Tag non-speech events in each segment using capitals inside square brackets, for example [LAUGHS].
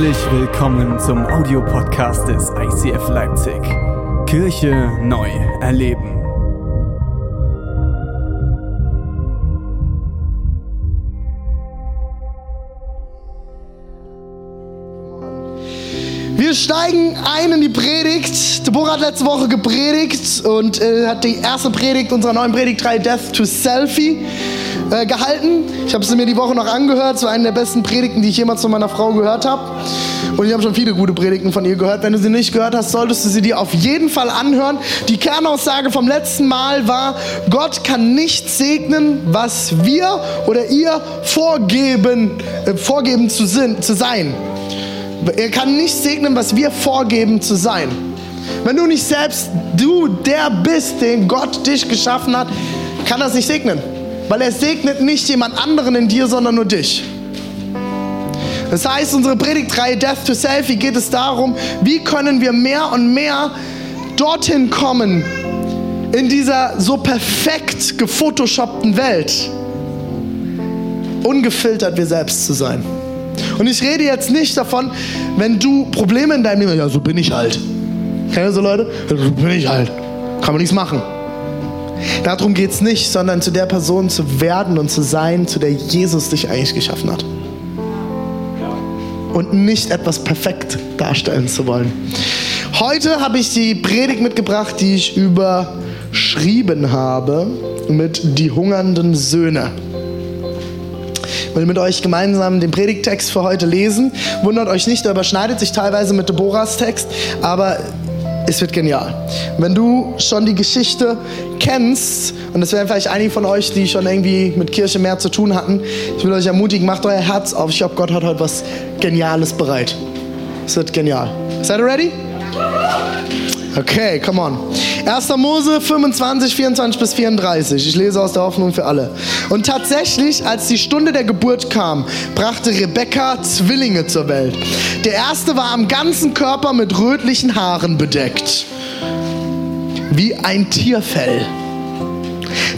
Herzlich willkommen zum Audiopodcast des ICF Leipzig. Kirche neu erleben. Wir steigen ein in die Predigt. Deborah hat letzte Woche gepredigt und äh, hat die erste Predigt unserer neuen Predigtreihe Death to Selfie äh, gehalten. Ich habe sie mir die Woche noch angehört. Es war eine der besten Predigten, die ich jemals von meiner Frau gehört habe. Und ich habe schon viele gute Predigten von ihr gehört. Wenn du sie nicht gehört hast, solltest du sie dir auf jeden Fall anhören. Die Kernaussage vom letzten Mal war, Gott kann nicht segnen, was wir oder ihr vorgeben, äh, vorgeben zu, sin, zu sein. Er kann nicht segnen, was wir vorgeben zu sein. Wenn du nicht selbst du der bist, den Gott dich geschaffen hat, kann es nicht segnen. Weil er segnet nicht jemand anderen in dir, sondern nur dich. Das heißt, unsere Predigtreihe Death to Selfie geht es darum, wie können wir mehr und mehr dorthin kommen, in dieser so perfekt gefotoshoppten Welt, ungefiltert wir selbst zu sein. Und ich rede jetzt nicht davon, wenn du Probleme in deinem Leben hast, ja, so bin ich halt. Kennt ihr so Leute? Ja, so bin ich halt. Kann man nichts machen. Darum geht es nicht, sondern zu der Person zu werden und zu sein, zu der Jesus dich eigentlich geschaffen hat. Und nicht etwas perfekt darstellen zu wollen. Heute habe ich die Predigt mitgebracht, die ich überschrieben habe mit die hungernden Söhne. Ich will mit euch gemeinsam den Predigtext für heute lesen. Wundert euch nicht, der überschneidet sich teilweise mit Deborahs Text, aber es wird genial. Wenn du schon die Geschichte kennst, und das wären vielleicht einige von euch, die schon irgendwie mit Kirche mehr zu tun hatten, ich will euch ermutigen, macht euer Herz auf. Ich glaube, Gott hat heute was Geniales bereit. Es wird genial. Seid ihr ready? Okay, come on. 1. Mose 25, 24 bis 34. Ich lese aus der Hoffnung für alle. Und tatsächlich, als die Stunde der Geburt kam, brachte Rebekka Zwillinge zur Welt. Der erste war am ganzen Körper mit rötlichen Haaren bedeckt. Wie ein Tierfell.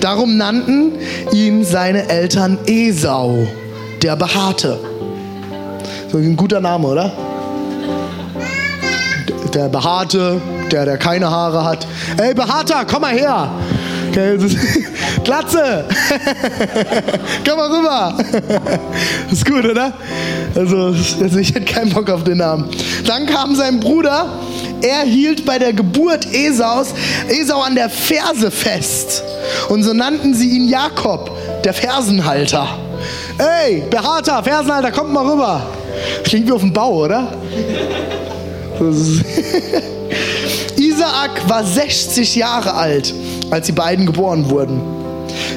Darum nannten ihn seine Eltern Esau, der Behaarte. So ein guter Name, oder? Der Behaarte, der, der keine Haare hat. Ey, Behaarter, komm mal her. Okay, [LAUGHS] Glatze! [LAUGHS] komm mal rüber! [LAUGHS] ist gut, oder? Also, also, ich hätte keinen Bock auf den Namen. Dann kam sein Bruder. Er hielt bei der Geburt Esaus Esau an der Ferse fest. Und so nannten sie ihn Jakob, der Fersenhalter. Ey, Behaarter, Fersenhalter, kommt mal rüber. Klingt wie auf dem Bau, oder? Isaak war 60 Jahre alt, als die beiden geboren wurden.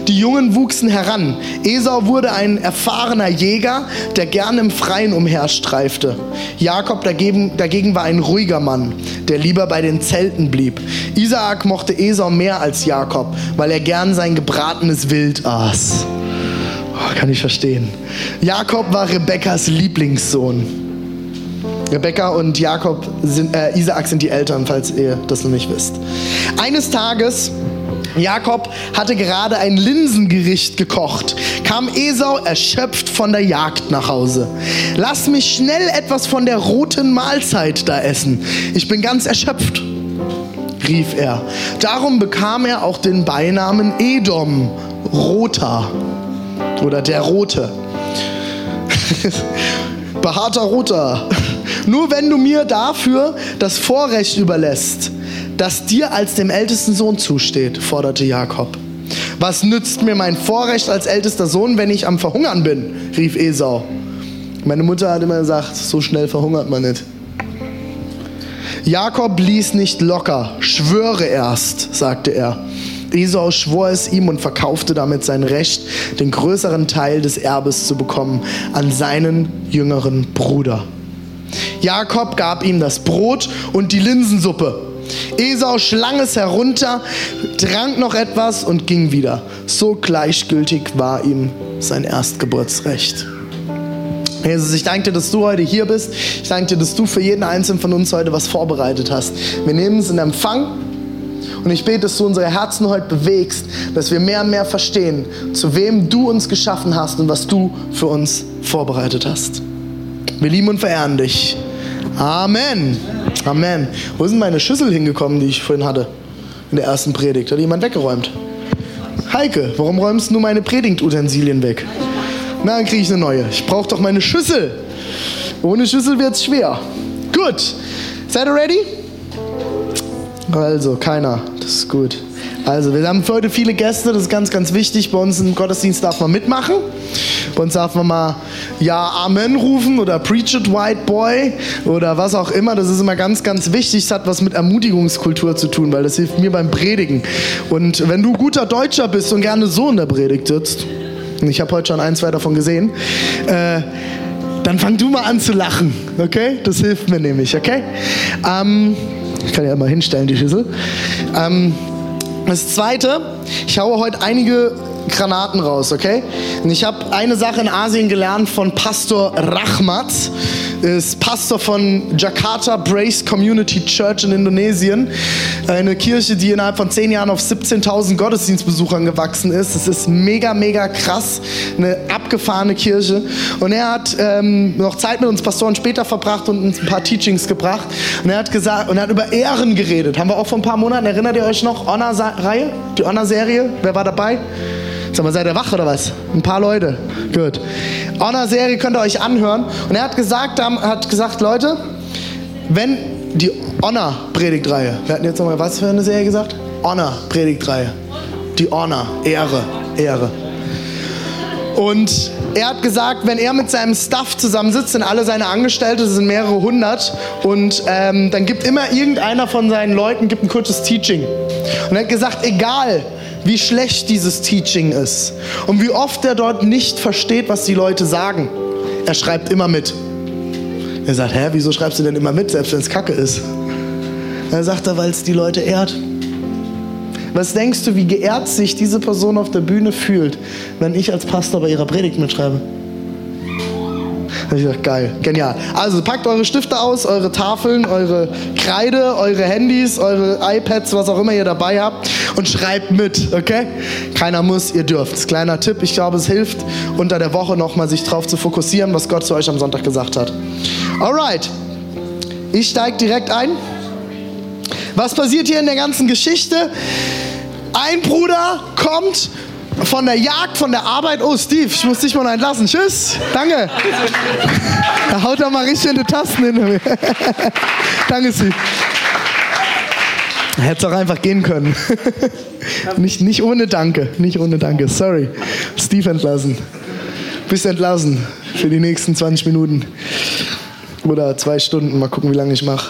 Die Jungen wuchsen heran. Esau wurde ein erfahrener Jäger, der gern im Freien umherstreifte. Jakob dagegen, dagegen war ein ruhiger Mann, der lieber bei den Zelten blieb. Isaak mochte Esau mehr als Jakob, weil er gern sein gebratenes Wild aß. Oh, kann ich verstehen. Jakob war Rebekkas Lieblingssohn. Rebekka und Jakob sind, äh, Isaak sind die Eltern, falls ihr das noch nicht wisst. Eines Tages, Jakob hatte gerade ein Linsengericht gekocht, kam Esau erschöpft von der Jagd nach Hause. Lass mich schnell etwas von der roten Mahlzeit da essen. Ich bin ganz erschöpft, rief er. Darum bekam er auch den Beinamen Edom, Roter oder der Rote. [LAUGHS] Behaarter Roter. Nur wenn du mir dafür das Vorrecht überlässt, das dir als dem ältesten Sohn zusteht, forderte Jakob. Was nützt mir mein Vorrecht als ältester Sohn, wenn ich am Verhungern bin? rief Esau. Meine Mutter hat immer gesagt, so schnell verhungert man nicht. Jakob ließ nicht locker, schwöre erst, sagte er. Esau schwor es ihm und verkaufte damit sein Recht, den größeren Teil des Erbes zu bekommen, an seinen jüngeren Bruder. Jakob gab ihm das Brot und die Linsensuppe. Esau schlang es herunter, trank noch etwas und ging wieder. So gleichgültig war ihm sein Erstgeburtsrecht. Jesus, ich danke dir, dass du heute hier bist. Ich danke dir, dass du für jeden Einzelnen von uns heute was vorbereitet hast. Wir nehmen es in Empfang und ich bete, dass du unsere Herzen heute bewegst, dass wir mehr und mehr verstehen, zu wem du uns geschaffen hast und was du für uns vorbereitet hast. Wir lieben und verehren dich. Amen. Amen. Wo sind meine Schüssel hingekommen, die ich vorhin hatte? In der ersten Predigt. Hat jemand weggeräumt? Heike, warum räumst du meine Predigtutensilien weg? Na, dann kriege ich eine neue. Ich brauche doch meine Schüssel. Ohne Schüssel wird es schwer. Gut. Seid ihr ready? Also, keiner. Das ist gut. Also, wir haben heute viele Gäste, das ist ganz, ganz wichtig. Bei uns im Gottesdienst darf man mitmachen. Uns darf man mal Ja, Amen rufen oder Preach it, White Boy oder was auch immer. Das ist immer ganz, ganz wichtig. Es hat was mit Ermutigungskultur zu tun, weil das hilft mir beim Predigen. Und wenn du guter Deutscher bist und gerne so in der Predigt sitzt, und ich habe heute schon ein, zwei davon gesehen, äh, dann fang du mal an zu lachen, okay? Das hilft mir nämlich, okay? Ähm, ich kann ja mal hinstellen, die Schüssel. Ähm, das zweite, ich haue heute einige Granaten raus, okay? Und ich habe eine Sache in Asien gelernt von Pastor Rahmat, ist Pastor von Jakarta Brace Community Church in Indonesien. Eine Kirche, die innerhalb von zehn Jahren auf 17.000 Gottesdienstbesuchern gewachsen ist. Es ist mega, mega krass. Eine abgefahrene Kirche. Und er hat ähm, noch Zeit mit uns Pastoren später verbracht und uns ein paar Teachings gebracht. Und er hat gesagt, und er hat über Ehren geredet. Haben wir auch vor ein paar Monaten, erinnert ihr euch noch? Honor-Reihe? Die Honor-Serie? Wer war dabei? Sag mal, seid ihr wach oder was? Ein paar Leute. Gut. Honor-Serie könnt ihr euch anhören. Und er hat gesagt, hat gesagt, Leute, wenn die Honor-Predigtreihe, wir hatten jetzt nochmal was für eine Serie gesagt? Honor-Predigtreihe. Die Honor, Ehre, Ehre. Und er hat gesagt, wenn er mit seinem Staff zusammensitzt, sind alle seine Angestellte, das sind mehrere hundert, und ähm, dann gibt immer irgendeiner von seinen Leuten gibt ein kurzes Teaching. Und er hat gesagt, egal wie schlecht dieses Teaching ist und wie oft er dort nicht versteht, was die Leute sagen. Er schreibt immer mit. Er sagt, hä, wieso schreibst du denn immer mit, selbst wenn es Kacke ist? Er sagt er, weil es die Leute ehrt. Was denkst du, wie geehrt sich diese Person auf der Bühne fühlt, wenn ich als Pastor bei ihrer Predigt mitschreibe? Ich gedacht, geil, genial. Also packt eure Stifte aus, eure Tafeln, eure Kreide, eure Handys, eure iPads, was auch immer ihr dabei habt und schreibt mit, okay? Keiner muss, ihr dürft. Kleiner Tipp, ich glaube, es hilft unter der Woche nochmal sich drauf zu fokussieren, was Gott zu euch am Sonntag gesagt hat. Alright, ich steige direkt ein. Was passiert hier in der ganzen Geschichte? Ein Bruder kommt von der Jagd, von der Arbeit. Oh, Steve, ich muss dich mal entlassen. Tschüss. Danke. Da haut er mal richtig in die Tasten hin. [LAUGHS] Danke, Steve. Hätte auch einfach gehen können. [LAUGHS] nicht, nicht ohne Danke. Nicht ohne Danke. Sorry. Steve entlassen. Bist entlassen für die nächsten 20 Minuten. Oder zwei Stunden. Mal gucken, wie lange ich mache.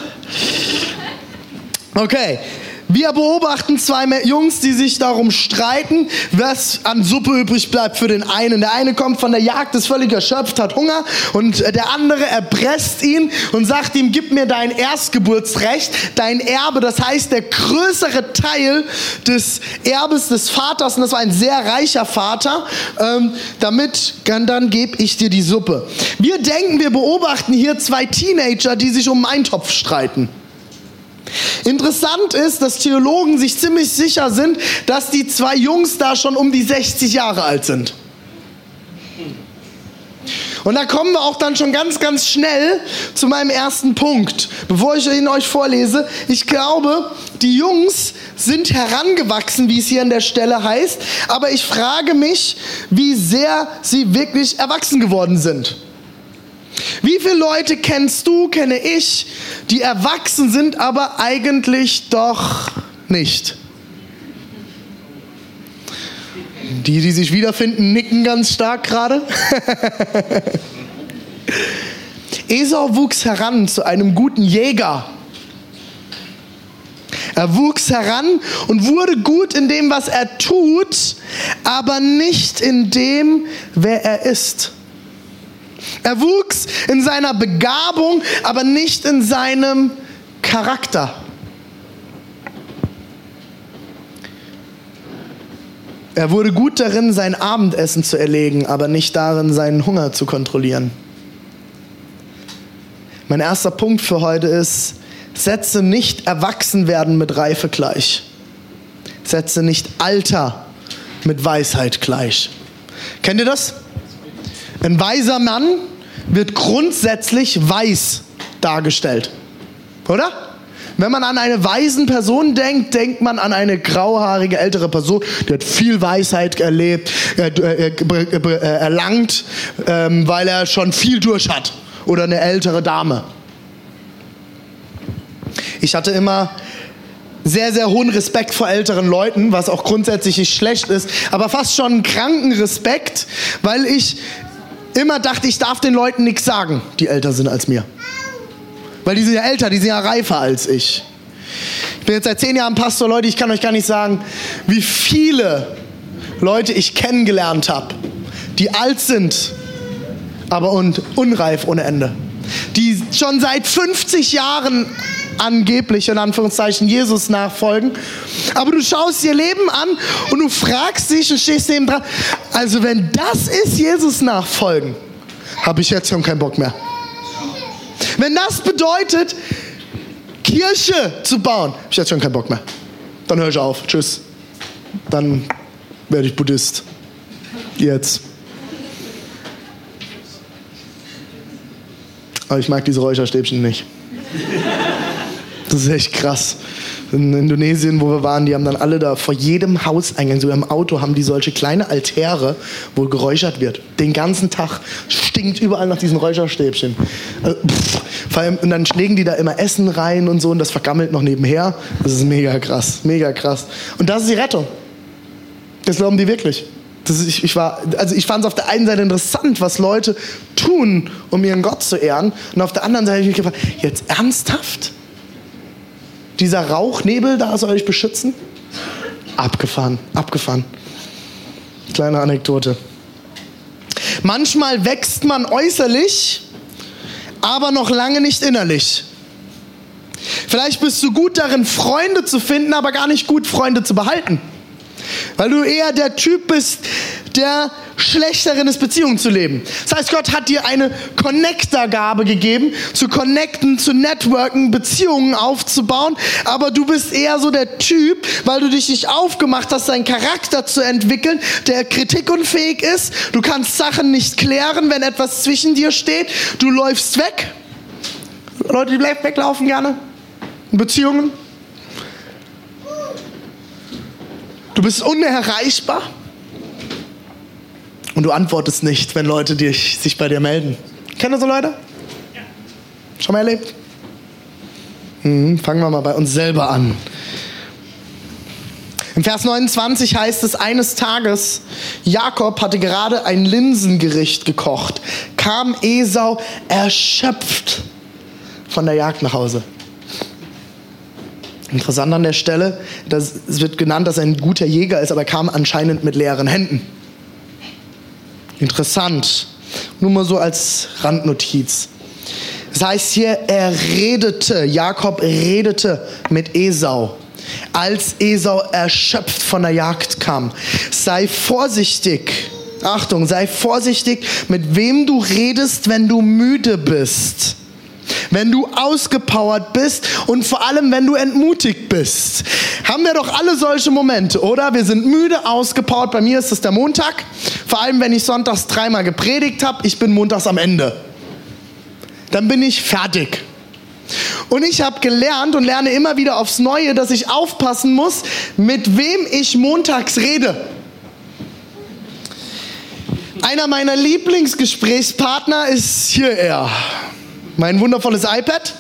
Okay. Wir beobachten zwei Jungs, die sich darum streiten, was an Suppe übrig bleibt für den einen. Der eine kommt von der Jagd, ist völlig erschöpft, hat Hunger und der andere erpresst ihn und sagt ihm, gib mir dein Erstgeburtsrecht, dein Erbe, das heißt der größere Teil des Erbes des Vaters, und das war ein sehr reicher Vater, ähm, damit dann, dann gebe ich dir die Suppe. Wir denken, wir beobachten hier zwei Teenager, die sich um einen Topf streiten. Interessant ist, dass Theologen sich ziemlich sicher sind, dass die zwei Jungs da schon um die 60 Jahre alt sind. Und da kommen wir auch dann schon ganz, ganz schnell zu meinem ersten Punkt. Bevor ich ihn euch vorlese, ich glaube, die Jungs sind herangewachsen, wie es hier an der Stelle heißt, aber ich frage mich, wie sehr sie wirklich erwachsen geworden sind. Wie viele Leute kennst du, kenne ich, die erwachsen sind, aber eigentlich doch nicht? Die, die sich wiederfinden, nicken ganz stark gerade. [LAUGHS] Esau wuchs heran zu einem guten Jäger. Er wuchs heran und wurde gut in dem, was er tut, aber nicht in dem, wer er ist. Er wuchs in seiner Begabung, aber nicht in seinem Charakter. Er wurde gut darin, sein Abendessen zu erlegen, aber nicht darin, seinen Hunger zu kontrollieren. Mein erster Punkt für heute ist, setze nicht Erwachsenwerden mit Reife gleich. Setze nicht Alter mit Weisheit gleich. Kennt ihr das? Ein weiser Mann wird grundsätzlich weiß dargestellt. Oder? Wenn man an eine weisen Person denkt, denkt man an eine grauhaarige ältere Person, die hat viel Weisheit erlebt, äh, äh, äh, erlangt, ähm, weil er schon viel durch hat. Oder eine ältere Dame. Ich hatte immer sehr, sehr hohen Respekt vor älteren Leuten, was auch grundsätzlich nicht schlecht ist, aber fast schon einen kranken Respekt, weil ich immer dachte, ich darf den Leuten nichts sagen, die älter sind als mir. Weil die sind ja älter, die sind ja reifer als ich. Ich bin jetzt seit zehn Jahren Pastor, Leute, ich kann euch gar nicht sagen, wie viele Leute ich kennengelernt habe, die alt sind, aber und unreif ohne Ende. Die schon seit 50 Jahren angeblich in Anführungszeichen Jesus nachfolgen. Aber du schaust ihr Leben an und du fragst dich und stehst neben dran. Also wenn das ist Jesus nachfolgen, habe ich jetzt schon keinen Bock mehr. Wenn das bedeutet, Kirche zu bauen, habe ich jetzt schon keinen Bock mehr. Dann höre ich auf. Tschüss. Dann werde ich Buddhist. Jetzt. Aber ich mag diese Räucherstäbchen nicht. Das ist echt krass. In Indonesien, wo wir waren, die haben dann alle da vor jedem Hauseingang, sogar im Auto, haben die solche kleine Altäre, wo geräuchert wird. Den ganzen Tag stinkt überall nach diesen Räucherstäbchen. Also, und dann legen die da immer Essen rein und so und das vergammelt noch nebenher. Das ist mega krass, mega krass. Und das ist die Rettung. Das glauben die wirklich. Ist, ich, ich, also ich fand es auf der einen Seite interessant, was Leute tun, um ihren Gott zu ehren. Und auf der anderen Seite habe ich mich gefragt, jetzt ernsthaft? Dieser Rauchnebel da soll euch beschützen? Abgefahren, abgefahren. Kleine Anekdote. Manchmal wächst man äußerlich, aber noch lange nicht innerlich. Vielleicht bist du gut darin, Freunde zu finden, aber gar nicht gut, Freunde zu behalten. Weil du eher der Typ bist, der schlechteren ist, Beziehungen zu leben. Das heißt, Gott hat dir eine Connector-Gabe gegeben, zu connecten, zu networken, Beziehungen aufzubauen, aber du bist eher so der Typ, weil du dich nicht aufgemacht hast, deinen Charakter zu entwickeln, der kritikunfähig ist. Du kannst Sachen nicht klären, wenn etwas zwischen dir steht. Du läufst weg. Leute, die weglaufen gerne. In Beziehungen. Du bist unerreichbar. Und du antwortest nicht, wenn Leute dich, sich bei dir melden. Kennen du so Leute? Ja. Schon mal erlebt? Mhm, fangen wir mal bei uns selber an. Im Vers 29 heißt es, eines Tages, Jakob hatte gerade ein Linsengericht gekocht, kam Esau erschöpft von der Jagd nach Hause. Interessant an der Stelle, dass, es wird genannt, dass er ein guter Jäger ist, aber er kam anscheinend mit leeren Händen. Interessant. Nur mal so als Randnotiz. Das heißt hier, er redete, Jakob redete mit Esau, als Esau erschöpft von der Jagd kam. Sei vorsichtig. Achtung, sei vorsichtig, mit wem du redest, wenn du müde bist wenn du ausgepowert bist und vor allem, wenn du entmutigt bist. Haben wir doch alle solche Momente, oder? Wir sind müde, ausgepowert. Bei mir ist es der Montag. Vor allem, wenn ich sonntags dreimal gepredigt habe, ich bin montags am Ende. Dann bin ich fertig. Und ich habe gelernt und lerne immer wieder aufs Neue, dass ich aufpassen muss, mit wem ich montags rede. Einer meiner Lieblingsgesprächspartner ist hier er. Mein wundervolles iPad.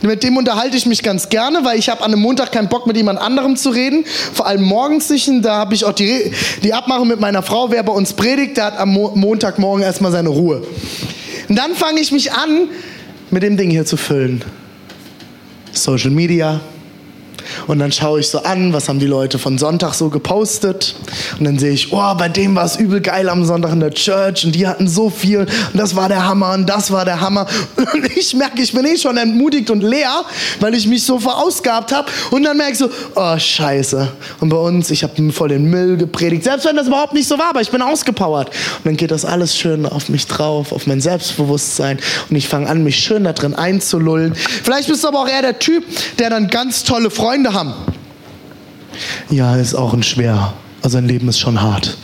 Mit dem unterhalte ich mich ganz gerne, weil ich habe an einem Montag keinen Bock mit jemand anderem zu reden. Vor allem morgens nicht. Da habe ich auch die, die Abmachung mit meiner Frau, wer bei uns predigt, der hat am Mo Montagmorgen erstmal seine Ruhe. Und dann fange ich mich an, mit dem Ding hier zu füllen. Social Media, und dann schaue ich so an, was haben die Leute von Sonntag so gepostet. Und dann sehe ich, oh, bei dem war es übel geil am Sonntag in der Church und die hatten so viel und das war der Hammer und das war der Hammer. Und ich merke, ich bin eh schon entmutigt und leer, weil ich mich so verausgabt habe. Und dann merke ich so, oh, scheiße. Und bei uns, ich habe voll den Müll gepredigt, selbst wenn das überhaupt nicht so war, aber ich bin ausgepowert. Und dann geht das alles schön auf mich drauf, auf mein Selbstbewusstsein. Und ich fange an, mich schön da drin einzulullen. Vielleicht bist du aber auch eher der Typ, der dann ganz tolle Freunde haben. Ja, ist auch ein schwer. Also ein Leben ist schon hart.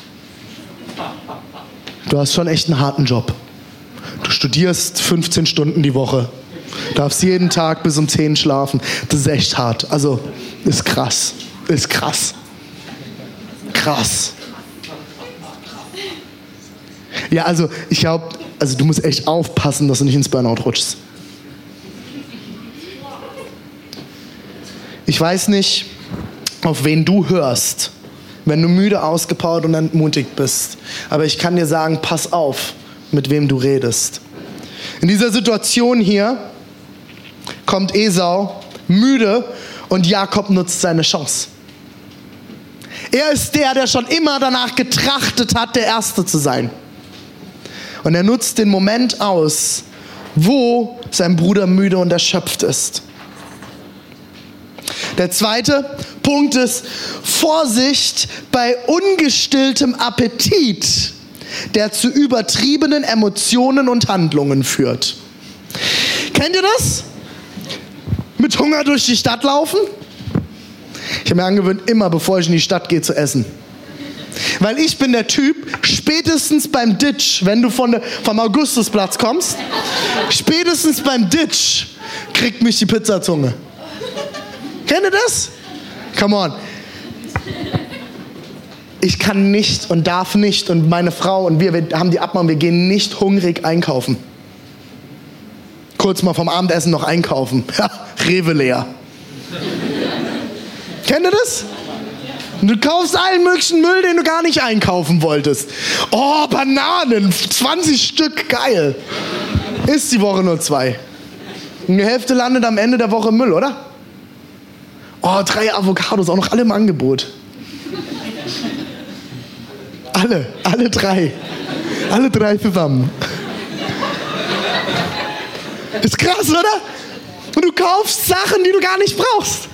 Du hast schon echt einen harten Job. Du studierst 15 Stunden die Woche, darfst jeden Tag bis um 10 schlafen. Das ist echt hart. Also, ist krass. Ist krass. Krass. Ja, also ich glaube, also du musst echt aufpassen, dass du nicht ins Burnout rutschst. Ich weiß nicht, auf wen du hörst, wenn du müde, ausgepowert und entmutigt bist. Aber ich kann dir sagen, pass auf, mit wem du redest. In dieser Situation hier kommt Esau müde und Jakob nutzt seine Chance. Er ist der, der schon immer danach getrachtet hat, der Erste zu sein. Und er nutzt den Moment aus, wo sein Bruder müde und erschöpft ist. Der zweite Punkt ist Vorsicht bei ungestilltem Appetit, der zu übertriebenen Emotionen und Handlungen führt. Kennt ihr das? Mit Hunger durch die Stadt laufen? Ich habe mir angewöhnt, immer bevor ich in die Stadt gehe, zu essen. Weil ich bin der Typ, spätestens beim Ditch, wenn du von vom Augustusplatz kommst, spätestens beim Ditch kriegt mich die Pizzazunge. Kennt ihr das? Come on. Ich kann nicht und darf nicht und meine Frau und wir, wir haben die Abmachung, wir gehen nicht hungrig einkaufen. Kurz mal vom Abendessen noch einkaufen. [LAUGHS] Ja, Rewe leer. Kennt ihr das? Du kaufst allen möglichen Müll, den du gar nicht einkaufen wolltest. Oh, Bananen, 20 Stück, geil. Ist die Woche nur zwei. Und Hälfte landet am Ende der Woche im Müll, oder? Oh, drei Avocados, auch noch alle im Angebot. Alle, alle drei. Alle drei zusammen. Ist krass, oder? Und du kaufst Sachen, die du gar nicht brauchst.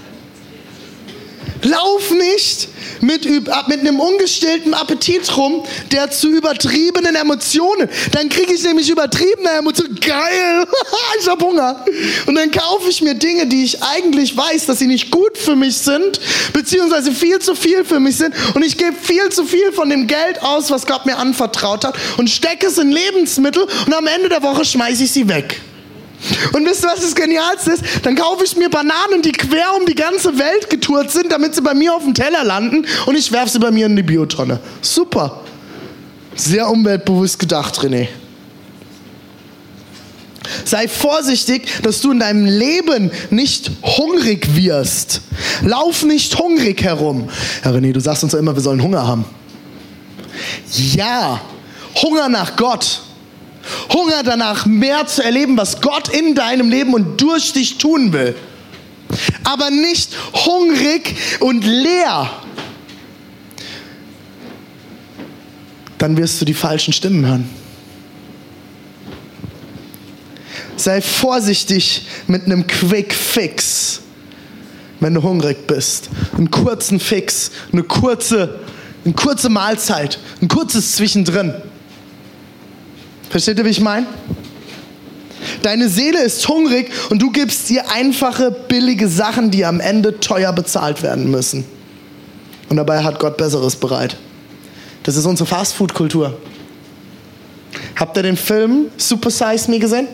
Lauf nicht mit, mit einem ungestillten Appetit rum, der zu übertriebenen Emotionen. Dann kriege ich nämlich übertriebene Emotionen. Geil, [LAUGHS] ich habe Hunger. Und dann kaufe ich mir Dinge, die ich eigentlich weiß, dass sie nicht gut für mich sind, beziehungsweise viel zu viel für mich sind. Und ich gebe viel zu viel von dem Geld aus, was Gott mir anvertraut hat, und stecke es in Lebensmittel und am Ende der Woche schmeiße ich sie weg. Und wisst ihr, was das Genialste ist? Dann kaufe ich mir Bananen, die quer um die ganze Welt getourt sind, damit sie bei mir auf dem Teller landen und ich werfe sie bei mir in die Biotonne. Super. Sehr umweltbewusst gedacht, René. Sei vorsichtig, dass du in deinem Leben nicht hungrig wirst. Lauf nicht hungrig herum. Herr René, du sagst uns ja immer, wir sollen Hunger haben. Ja, Hunger nach Gott. Hunger danach, mehr zu erleben, was Gott in deinem Leben und durch dich tun will. Aber nicht hungrig und leer. Dann wirst du die falschen Stimmen hören. Sei vorsichtig mit einem Quick Fix, wenn du hungrig bist. Einen kurzen Fix, eine kurze, eine kurze Mahlzeit, ein kurzes Zwischendrin. Versteht ihr, wie ich meine? Deine Seele ist hungrig und du gibst ihr einfache, billige Sachen, die am Ende teuer bezahlt werden müssen. Und dabei hat Gott Besseres bereit. Das ist unsere Fastfood-Kultur. Habt ihr den Film Super Size Me gesehen?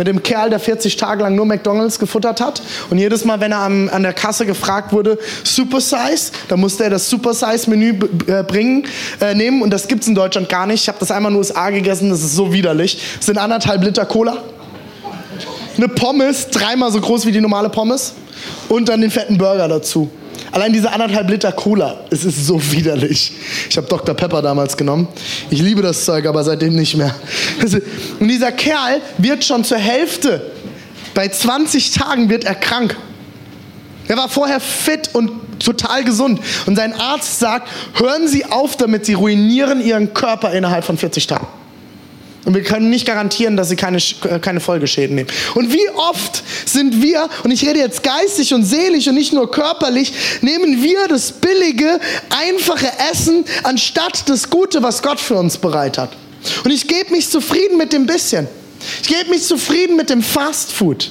Mit dem Kerl, der 40 Tage lang nur McDonalds gefuttert hat. Und jedes Mal, wenn er am, an der Kasse gefragt wurde, Super Size, dann musste er das Super Size Menü äh, bringen, äh, nehmen. Und das gibt es in Deutschland gar nicht. Ich habe das einmal in den USA gegessen, das ist so widerlich. Das sind anderthalb Liter Cola. Eine Pommes, dreimal so groß wie die normale Pommes. Und dann den fetten Burger dazu. Allein diese anderthalb Liter Cola, es ist so widerlich. Ich habe Dr. Pepper damals genommen. Ich liebe das Zeug, aber seitdem nicht mehr. Und dieser Kerl wird schon zur Hälfte, bei 20 Tagen wird er krank. Er war vorher fit und total gesund. Und sein Arzt sagt, hören Sie auf damit, Sie ruinieren Ihren Körper innerhalb von 40 Tagen. Und wir können nicht garantieren, dass sie keine, äh, keine Folgeschäden nehmen. Und wie oft sind wir, und ich rede jetzt geistig und seelisch und nicht nur körperlich, nehmen wir das billige, einfache Essen anstatt das Gute, was Gott für uns bereit hat. Und ich gebe mich zufrieden mit dem bisschen. Ich gebe mich zufrieden mit dem Fast Food.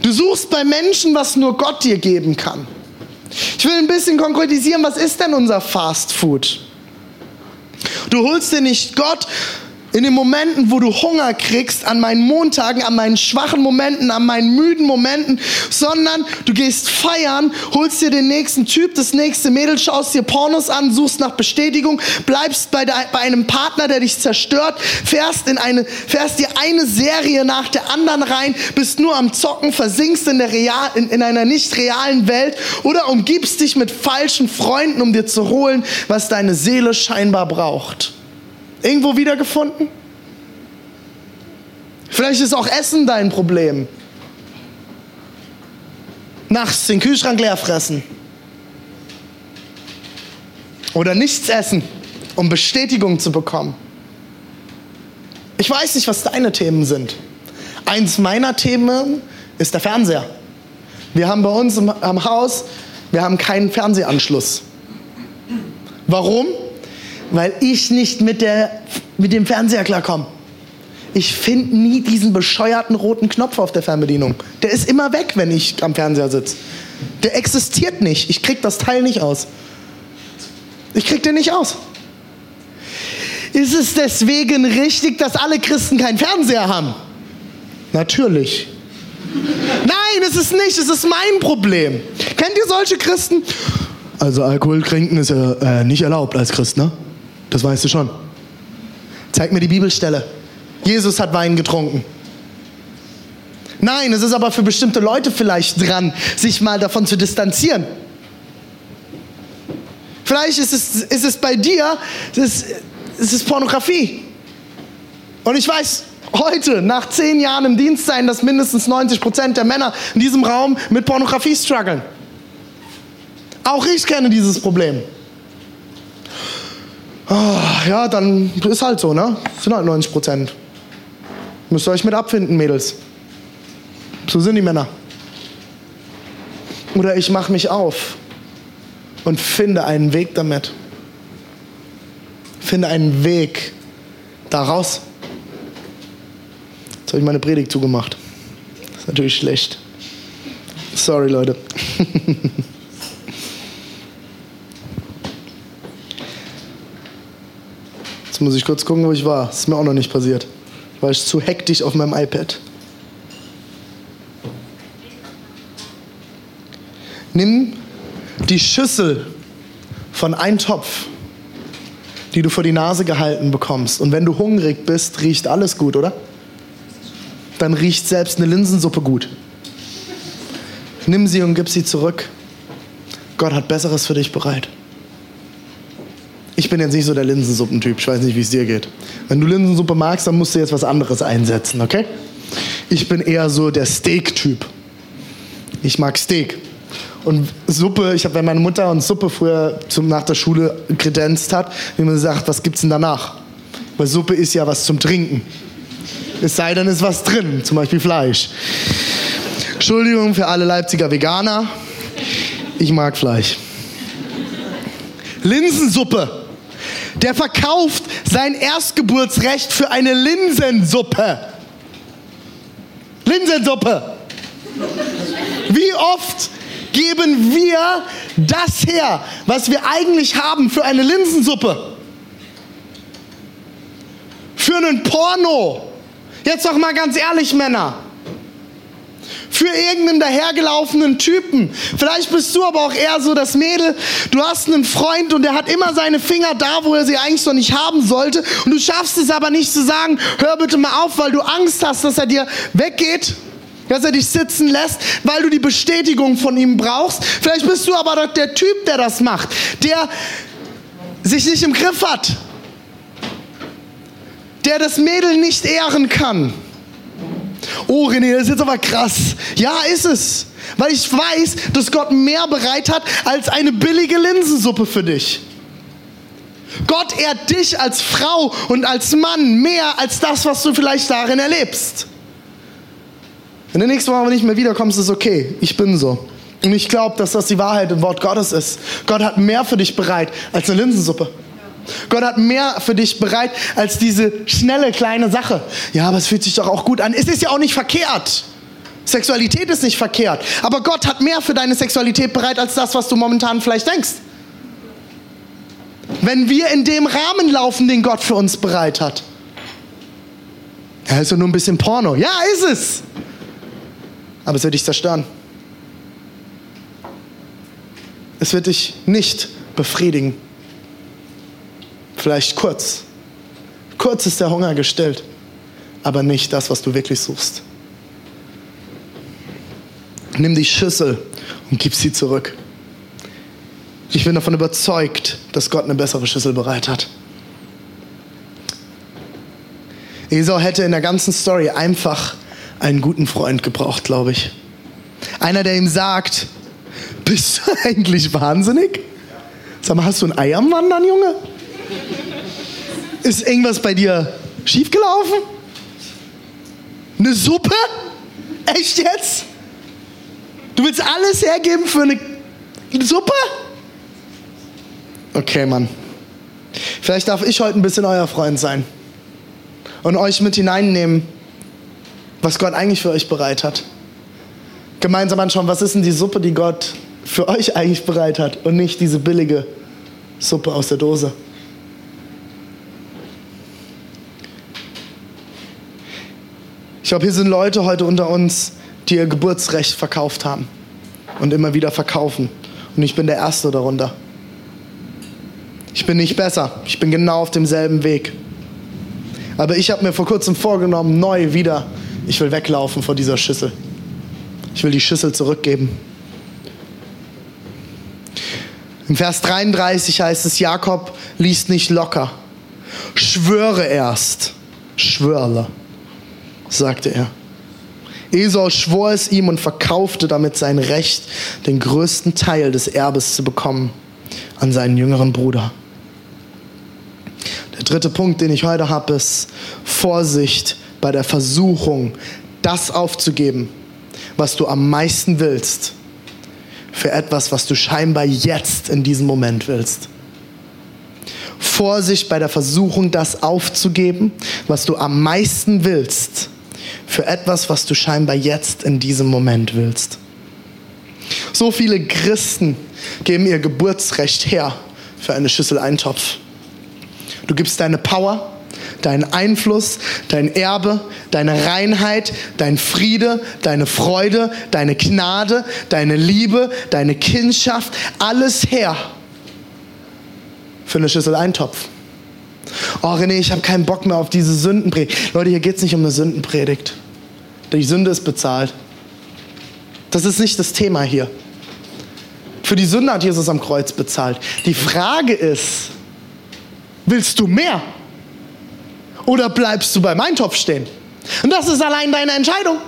Du suchst bei Menschen, was nur Gott dir geben kann. Ich will ein bisschen konkretisieren, was ist denn unser Fast Food? Du holst dir nicht Gott in den Momenten, wo du Hunger kriegst, an meinen Montagen, an meinen schwachen Momenten, an meinen müden Momenten, sondern du gehst feiern, holst dir den nächsten Typ, das nächste Mädel, schaust dir Pornos an, suchst nach Bestätigung, bleibst bei, de, bei einem Partner, der dich zerstört, fährst, in eine, fährst dir eine Serie nach der anderen rein, bist nur am Zocken, versinkst in, der Real, in, in einer nicht realen Welt oder umgibst dich mit falschen Freunden, um dir zu holen, was deine Seele scheinbar braucht. Irgendwo wiedergefunden? Vielleicht ist auch Essen dein Problem. Nachts den Kühlschrank leer fressen. Oder nichts essen, um Bestätigung zu bekommen. Ich weiß nicht, was deine Themen sind. Eins meiner Themen ist der Fernseher. Wir haben bei uns im, am Haus, wir haben keinen Fernsehanschluss. Warum? Weil ich nicht mit, der, mit dem Fernseher klarkomme. Ich finde nie diesen bescheuerten roten Knopf auf der Fernbedienung. Der ist immer weg, wenn ich am Fernseher sitze. Der existiert nicht. Ich krieg das Teil nicht aus. Ich krieg den nicht aus. Ist es deswegen richtig, dass alle Christen keinen Fernseher haben? Natürlich. Nein, es ist nicht. Es ist mein Problem. Kennt ihr solche Christen? Also Alkohol trinken ist ja äh, nicht erlaubt als Christ, ne? Das weißt du schon. Zeig mir die Bibelstelle. Jesus hat Wein getrunken. Nein, es ist aber für bestimmte Leute vielleicht dran, sich mal davon zu distanzieren. Vielleicht ist es, ist es bei dir, es ist, es ist Pornografie. Und ich weiß heute, nach zehn Jahren im Dienst sein, dass mindestens 90 Prozent der Männer in diesem Raum mit Pornografie strugglen. Auch ich kenne dieses Problem. Oh, ja, dann ist halt so, ne? Sind halt 90 Prozent. Müsst ihr euch mit abfinden, Mädels. So sind die Männer. Oder ich mache mich auf und finde einen Weg damit. Finde einen Weg daraus. Jetzt habe ich meine Predigt zugemacht. Das ist natürlich schlecht. Sorry, Leute. [LAUGHS] Jetzt muss ich kurz gucken, wo ich war. Das ist mir auch noch nicht passiert. War ich zu hektisch auf meinem iPad. Nimm die Schüssel von einem Topf, die du vor die Nase gehalten bekommst. Und wenn du hungrig bist, riecht alles gut, oder? Dann riecht selbst eine Linsensuppe gut. Nimm sie und gib sie zurück. Gott hat Besseres für dich bereit. Ich bin jetzt nicht so der Linsensuppentyp. Ich weiß nicht, wie es dir geht. Wenn du Linsensuppe magst, dann musst du jetzt was anderes einsetzen, okay? Ich bin eher so der Steak-Typ. Ich mag Steak. Und Suppe, ich habe, wenn meine Mutter uns Suppe früher zum, nach der Schule kredenzt hat, wie man sagt, was gibt's denn danach? Weil Suppe ist ja was zum Trinken. Es sei denn, es ist was drin, zum Beispiel Fleisch. Entschuldigung für alle Leipziger Veganer. Ich mag Fleisch. Linsensuppe der verkauft sein Erstgeburtsrecht für eine Linsensuppe. Linsensuppe. Wie oft geben wir das her, was wir eigentlich haben für eine Linsensuppe? Für einen Porno. Jetzt doch mal ganz ehrlich, Männer für irgendeinen dahergelaufenen Typen. Vielleicht bist du aber auch eher so das Mädel, du hast einen Freund und der hat immer seine Finger da, wo er sie eigentlich noch nicht haben sollte und du schaffst es aber nicht zu sagen, hör bitte mal auf, weil du Angst hast, dass er dir weggeht dass er dich sitzen lässt, weil du die Bestätigung von ihm brauchst. Vielleicht bist du aber der Typ, der das macht, der sich nicht im Griff hat, der das Mädel nicht ehren kann. Oh René, das ist jetzt aber krass. Ja, ist es. Weil ich weiß, dass Gott mehr bereit hat als eine billige Linsensuppe für dich. Gott ehrt dich als Frau und als Mann mehr als das, was du vielleicht darin erlebst. Wenn du nächstes Mal nicht mehr wiederkommst, ist okay. Ich bin so. Und ich glaube, dass das die Wahrheit im Wort Gottes ist. Gott hat mehr für dich bereit als eine Linsensuppe. Gott hat mehr für dich bereit als diese schnelle kleine Sache. Ja, aber es fühlt sich doch auch gut an. Es ist ja auch nicht verkehrt. Sexualität ist nicht verkehrt. Aber Gott hat mehr für deine Sexualität bereit als das, was du momentan vielleicht denkst. wenn wir in dem Rahmen laufen, den Gott für uns bereit hat. Ja, ist doch nur ein bisschen Porno. Ja, ist es. Aber es wird dich zerstören. Es wird dich nicht befriedigen. Vielleicht kurz. Kurz ist der Hunger gestillt, aber nicht das, was du wirklich suchst. Nimm die Schüssel und gib sie zurück. Ich bin davon überzeugt, dass Gott eine bessere Schüssel bereit hat. Esau hätte in der ganzen Story einfach einen guten Freund gebraucht, glaube ich. Einer, der ihm sagt, bist du [LAUGHS] eigentlich wahnsinnig? Sag mal, hast du ein Ei am Wandern, Junge? Ist irgendwas bei dir schiefgelaufen? Eine Suppe? Echt jetzt? Du willst alles hergeben für eine Suppe? Okay, Mann. Vielleicht darf ich heute ein bisschen euer Freund sein und euch mit hineinnehmen, was Gott eigentlich für euch bereit hat. Gemeinsam anschauen, was ist denn die Suppe, die Gott für euch eigentlich bereit hat und nicht diese billige Suppe aus der Dose. Ich glaube, hier sind Leute heute unter uns, die ihr Geburtsrecht verkauft haben und immer wieder verkaufen. Und ich bin der Erste darunter. Ich bin nicht besser. Ich bin genau auf demselben Weg. Aber ich habe mir vor kurzem vorgenommen, neu wieder, ich will weglaufen vor dieser Schüssel. Ich will die Schüssel zurückgeben. Im Vers 33 heißt es, Jakob liest nicht locker. Schwöre erst. Schwörle, sagte er. Esau schwor es ihm und verkaufte damit sein Recht, den größten Teil des Erbes zu bekommen, an seinen jüngeren Bruder. Der dritte Punkt, den ich heute habe, ist Vorsicht bei der Versuchung, das aufzugeben, was du am meisten willst, für etwas, was du scheinbar jetzt in diesem Moment willst. Vorsicht bei der Versuchung, das aufzugeben, was du am meisten willst, für etwas, was du scheinbar jetzt in diesem Moment willst. So viele Christen geben ihr Geburtsrecht her für eine Schüssel Eintopf. Du gibst deine Power, deinen Einfluss, dein Erbe, deine Reinheit, dein Friede, deine Freude, deine Gnade, deine Liebe, deine Kindschaft, alles her für eine Schüssel Eintopf. Oh René, ich habe keinen Bock mehr auf diese Sündenpredigt. Leute, hier geht es nicht um eine Sündenpredigt. Die Sünde ist bezahlt. Das ist nicht das Thema hier. Für die Sünde hat Jesus am Kreuz bezahlt. Die Frage ist, willst du mehr? Oder bleibst du beim Eintopf stehen? Und das ist allein deine Entscheidung.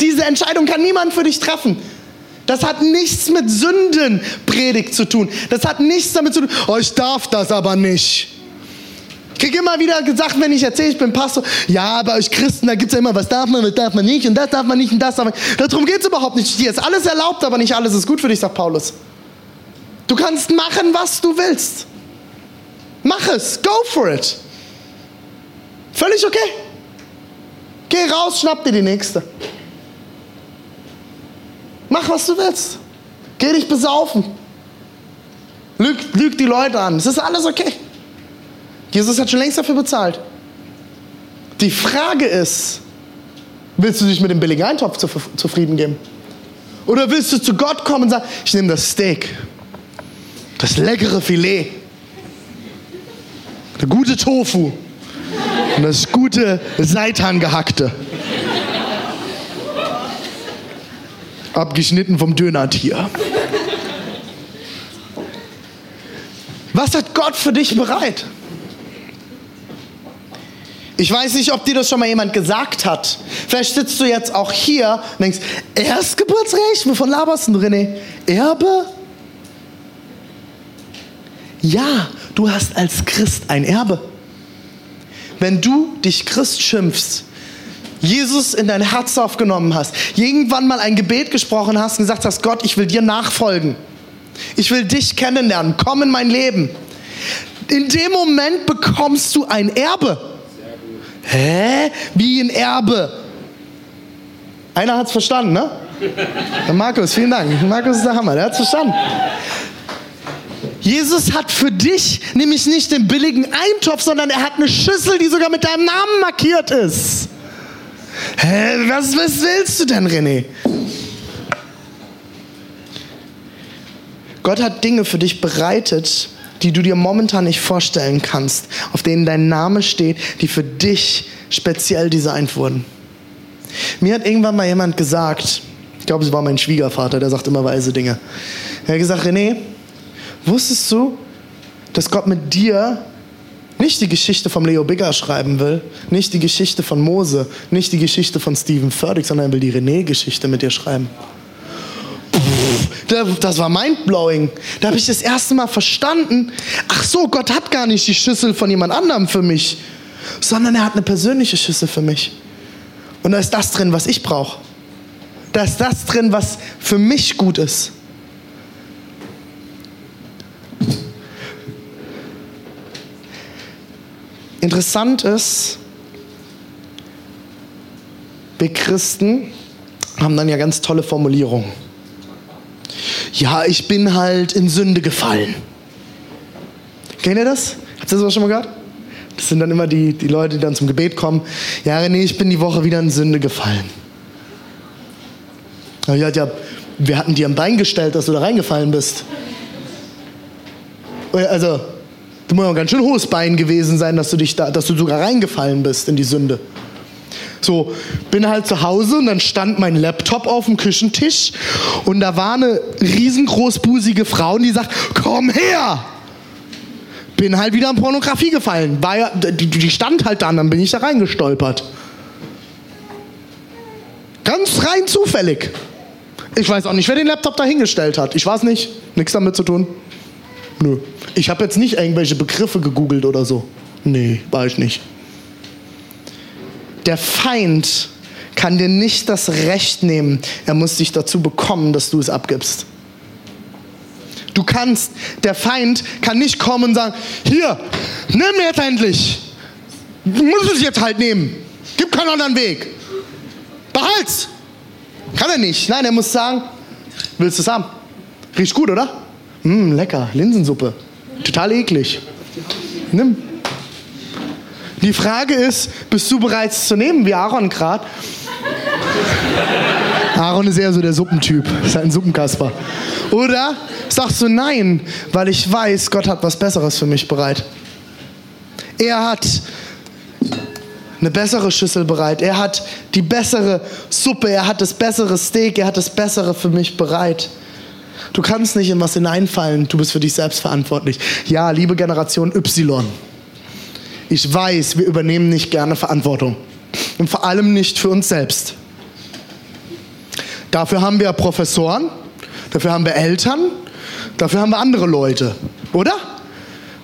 Diese Entscheidung kann niemand für dich treffen. Das hat nichts mit Sündenpredigt zu tun. Das hat nichts damit zu tun, oh, ich darf das aber nicht. Kriege immer wieder gesagt, wenn ich erzähle, ich bin Pastor, ja, bei euch Christen, da gibt es ja immer, was darf man, was darf man nicht und das darf man nicht und das darf man nicht. Darum geht es überhaupt nicht. Dir ist alles erlaubt, aber nicht alles ist gut für dich, sagt Paulus. Du kannst machen, was du willst. Mach es, go for it. Völlig okay. Geh raus, schnapp dir die nächste. Mach, was du willst. Geh dich besaufen. Lüg, lüg die Leute an. Es ist alles okay. Jesus hat schon längst dafür bezahlt. Die Frage ist, willst du dich mit dem billigen Eintopf zufrieden geben? Oder willst du zu Gott kommen und sagen, ich nehme das Steak, das leckere Filet, der gute Tofu und das gute Seitan gehackte. Abgeschnitten vom Dönertier. Was hat Gott für dich bereit? Ich weiß nicht, ob dir das schon mal jemand gesagt hat. Vielleicht sitzt du jetzt auch hier und denkst, Erstgeburtsrecht? Wovon laberst du, René? Erbe? Ja, du hast als Christ ein Erbe. Wenn du dich Christ schimpfst, Jesus in dein Herz aufgenommen hast, irgendwann mal ein Gebet gesprochen hast und gesagt hast, Gott, ich will dir nachfolgen. Ich will dich kennenlernen. Komm in mein Leben. In dem Moment bekommst du ein Erbe. Hä? Wie ein Erbe? Einer hat es verstanden, ne? [LAUGHS] Der Markus, vielen Dank. Markus ist der Hammer, der hat es verstanden. Jesus hat für dich nämlich nicht den billigen Eintopf, sondern er hat eine Schüssel, die sogar mit deinem Namen markiert ist. Hä, was, was willst du denn, René? Gott hat Dinge für dich bereitet, die du dir momentan nicht vorstellen kannst, auf denen dein Name steht, die für dich speziell designt wurden. Mir hat irgendwann mal jemand gesagt, ich glaube, es war mein Schwiegervater, der sagt immer weise Dinge. Er hat gesagt, René, wusstest du, dass Gott mit dir nicht die Geschichte von Leo Bigger schreiben will, nicht die Geschichte von Mose, nicht die Geschichte von Stephen Furtick, sondern er will die René-Geschichte mit dir schreiben. Das war mindblowing. Da habe ich das erste Mal verstanden, ach so, Gott hat gar nicht die Schüssel von jemand anderem für mich, sondern er hat eine persönliche Schüssel für mich. Und da ist das drin, was ich brauche. Da ist das drin, was für mich gut ist. Interessant ist, wir Christen haben dann ja ganz tolle Formulierungen. Ja, ich bin halt in Sünde gefallen. Kennt ihr das? Habt ihr das schon mal gehört? Das sind dann immer die, die Leute, die dann zum Gebet kommen. Ja, René, ich bin die Woche wieder in Sünde gefallen. Ja, ja, wir hatten dir am Bein gestellt, dass du da reingefallen bist. Also, du musst ein ganz schön hohes Bein gewesen sein, dass du, dich da, dass du sogar reingefallen bist in die Sünde. So, bin halt zu Hause und dann stand mein Laptop auf dem Küchentisch und da war eine riesengroßbusige Frau und die sagt, komm her! Bin halt wieder in Pornografie gefallen. War ja, die, die stand halt da und dann bin ich da reingestolpert. Ganz rein zufällig. Ich weiß auch nicht, wer den Laptop da hingestellt hat. Ich weiß nicht. Nichts damit zu tun. Nö. Ich habe jetzt nicht irgendwelche Begriffe gegoogelt oder so. Nee, war ich nicht. Der Feind kann dir nicht das Recht nehmen. Er muss dich dazu bekommen, dass du es abgibst. Du kannst, der Feind kann nicht kommen und sagen, hier, nimm jetzt endlich. Du musst es jetzt halt nehmen. Gib keinen anderen Weg. Behalt's. Kann er nicht. Nein, er muss sagen, willst du es haben? Riecht gut, oder? Mh, lecker, Linsensuppe. Total eklig. Nimm. Die Frage ist, bist du bereit zu nehmen, wie Aaron gerade? Aaron ist eher so der Suppentyp, ist halt ein Suppenkasper. Oder sagst du nein, weil ich weiß, Gott hat was Besseres für mich bereit. Er hat eine bessere Schüssel bereit. Er hat die bessere Suppe, er hat das bessere Steak, er hat das bessere für mich bereit. Du kannst nicht in was hineinfallen, du bist für dich selbst verantwortlich. Ja, liebe Generation Y, ich weiß, wir übernehmen nicht gerne Verantwortung. Und vor allem nicht für uns selbst. Dafür haben wir Professoren, dafür haben wir Eltern, dafür haben wir andere Leute. Oder?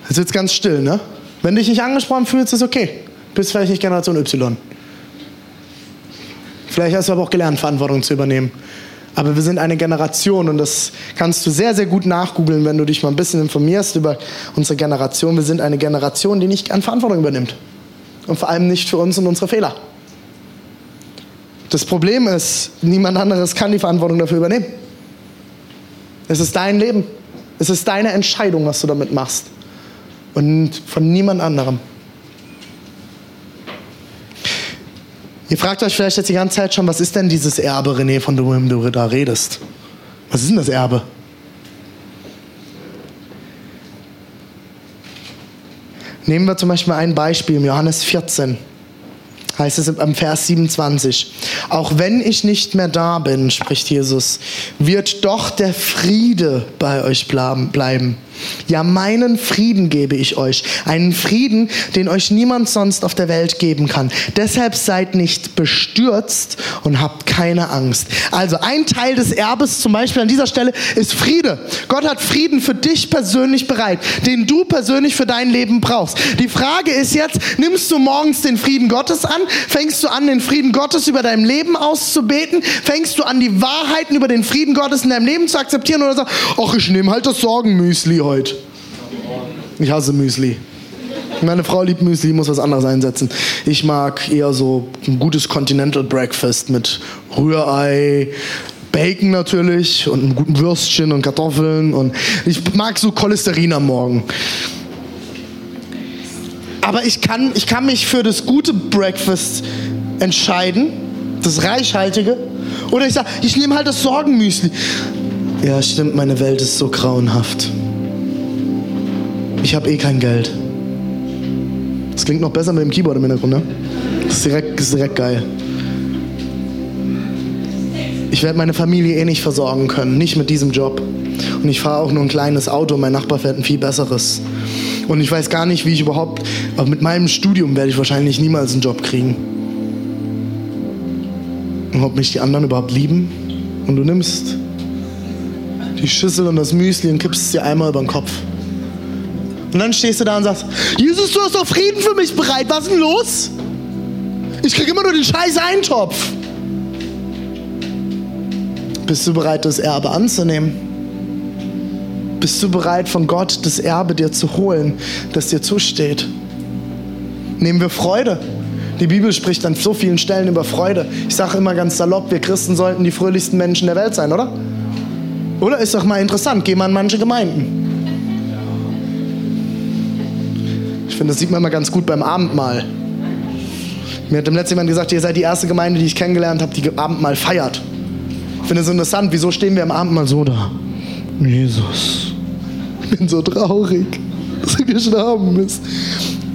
Jetzt wird ganz still, ne? Wenn dich nicht angesprochen fühlst, ist okay. Bist vielleicht nicht Generation Y. Vielleicht hast du aber auch gelernt, Verantwortung zu übernehmen. Aber wir sind eine Generation und das kannst du sehr, sehr gut nachgoogeln, wenn du dich mal ein bisschen informierst über unsere Generation. Wir sind eine Generation, die nicht an Verantwortung übernimmt. Und vor allem nicht für uns und unsere Fehler. Das Problem ist, niemand anderes kann die Verantwortung dafür übernehmen. Es ist dein Leben. Es ist deine Entscheidung, was du damit machst. Und von niemand anderem. Ihr fragt euch vielleicht jetzt die ganze Zeit schon, was ist denn dieses Erbe, René, von dem du da redest? Was ist denn das Erbe? Nehmen wir zum Beispiel ein Beispiel im Johannes 14 heißt es im Vers 27. Auch wenn ich nicht mehr da bin, spricht Jesus, wird doch der Friede bei euch bleiben. Ja, meinen Frieden gebe ich euch. Einen Frieden, den euch niemand sonst auf der Welt geben kann. Deshalb seid nicht bestürzt und habt keine Angst. Also ein Teil des Erbes zum Beispiel an dieser Stelle ist Friede. Gott hat Frieden für dich persönlich bereit, den du persönlich für dein Leben brauchst. Die Frage ist jetzt, nimmst du morgens den Frieden Gottes an? Fängst du an, den Frieden Gottes über dein Leben auszubeten? Fängst du an, die Wahrheiten über den Frieden Gottes in deinem Leben zu akzeptieren oder sagst, ach, ich nehme halt das Sorgenmüsli heute. Ich hasse Müsli. Meine Frau liebt Müsli, muss was anderes einsetzen. Ich mag eher so ein gutes Continental Breakfast mit Rührei, Bacon natürlich und einem guten Würstchen und Kartoffeln und ich mag so Cholesterin am Morgen. Aber ich kann, ich kann mich für das gute Breakfast entscheiden, das reichhaltige. Oder ich sage, ich nehme halt das Sorgenmüsli. Ja, stimmt, meine Welt ist so grauenhaft. Ich habe eh kein Geld. Das klingt noch besser mit dem Keyboard im Hintergrund, ne? Das ist direkt, ist direkt geil. Ich werde meine Familie eh nicht versorgen können, nicht mit diesem Job. Und ich fahre auch nur ein kleines Auto, mein Nachbar fährt ein viel besseres. Und ich weiß gar nicht, wie ich überhaupt, aber mit meinem Studium werde ich wahrscheinlich niemals einen Job kriegen. Und ob mich die anderen überhaupt lieben? Und du nimmst die Schüssel und das Müsli und kippst es dir einmal über den Kopf. Und dann stehst du da und sagst, Jesus, du hast doch Frieden für mich bereit, was ist denn los? Ich kriege immer nur den scheiß Eintopf. Bist du bereit, das Erbe anzunehmen? Bist du bereit, von Gott das Erbe dir zu holen, das dir zusteht? Nehmen wir Freude. Die Bibel spricht an so vielen Stellen über Freude. Ich sage immer ganz salopp, wir Christen sollten die fröhlichsten Menschen der Welt sein, oder? Oder ist doch mal interessant, geh mal in manche Gemeinden. Finde, das sieht man immer ganz gut beim Abendmahl. Mir hat im letzten jemand gesagt, ihr seid die erste Gemeinde, die ich kennengelernt habe, die Abendmahl feiert. Ich finde es interessant, wieso stehen wir am Abendmahl so da? Jesus, ich bin so traurig, dass er gestorben ist.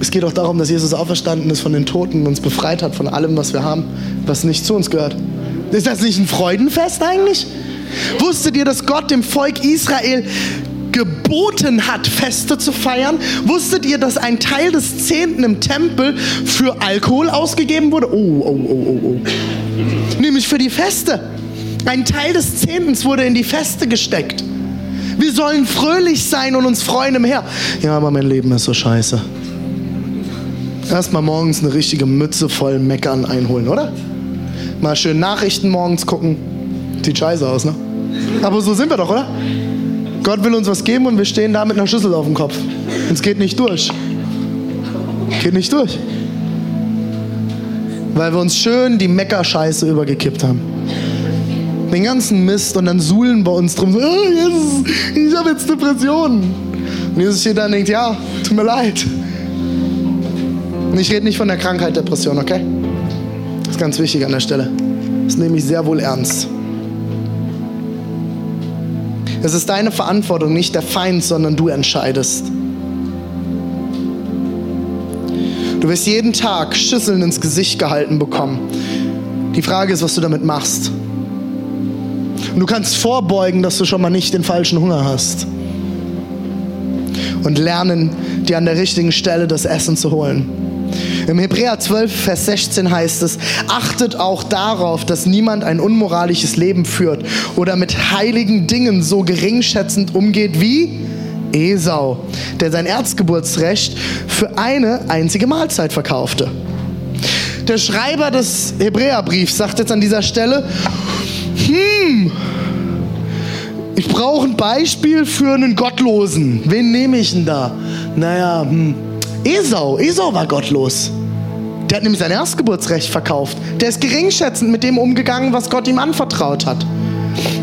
Es geht auch darum, dass Jesus auferstanden ist von den Toten und uns befreit hat von allem, was wir haben, was nicht zu uns gehört. Ist das nicht ein Freudenfest eigentlich? Wusstet ihr, dass Gott dem Volk Israel geboten hat, Feste zu feiern? Wusstet ihr, dass ein Teil des Zehnten im Tempel für Alkohol ausgegeben wurde? Oh, oh, oh, oh, oh. Nämlich für die Feste. Ein Teil des Zehntens wurde in die Feste gesteckt. Wir sollen fröhlich sein und uns freuen im Herr. Ja, aber mein Leben ist so scheiße. Erstmal morgens eine richtige Mütze voll Meckern einholen, oder? Mal schön Nachrichten morgens gucken. Sieht scheiße aus, ne? Aber so sind wir doch, oder? Gott will uns was geben und wir stehen da mit einer Schüssel auf dem Kopf. Und es geht nicht durch. Geht nicht durch. Weil wir uns schön die Meckerscheiße übergekippt haben. Den ganzen Mist und dann suhlen bei uns drum oh, Jesus, ich habe jetzt Depressionen. Und Jesus steht da und denkt, ja, tut mir leid. Und ich rede nicht von der Krankheit Depression, okay? Das ist ganz wichtig an der Stelle. Das nehme ich sehr wohl ernst. Es ist deine Verantwortung, nicht der Feind, sondern du entscheidest. Du wirst jeden Tag Schüsseln ins Gesicht gehalten bekommen. Die Frage ist, was du damit machst. Und du kannst vorbeugen, dass du schon mal nicht den falschen Hunger hast. Und lernen, dir an der richtigen Stelle das Essen zu holen. Im Hebräer 12, Vers 16 heißt es, achtet auch darauf, dass niemand ein unmoralisches Leben führt oder mit heiligen Dingen so geringschätzend umgeht wie Esau, der sein Erzgeburtsrecht für eine einzige Mahlzeit verkaufte. Der Schreiber des Hebräerbriefs sagt jetzt an dieser Stelle, hm, ich brauche ein Beispiel für einen Gottlosen. Wen nehme ich denn da? Naja, hm, Esau. Esau war gottlos. Der hat nämlich sein Erstgeburtsrecht verkauft. Der ist geringschätzend mit dem umgegangen, was Gott ihm anvertraut hat.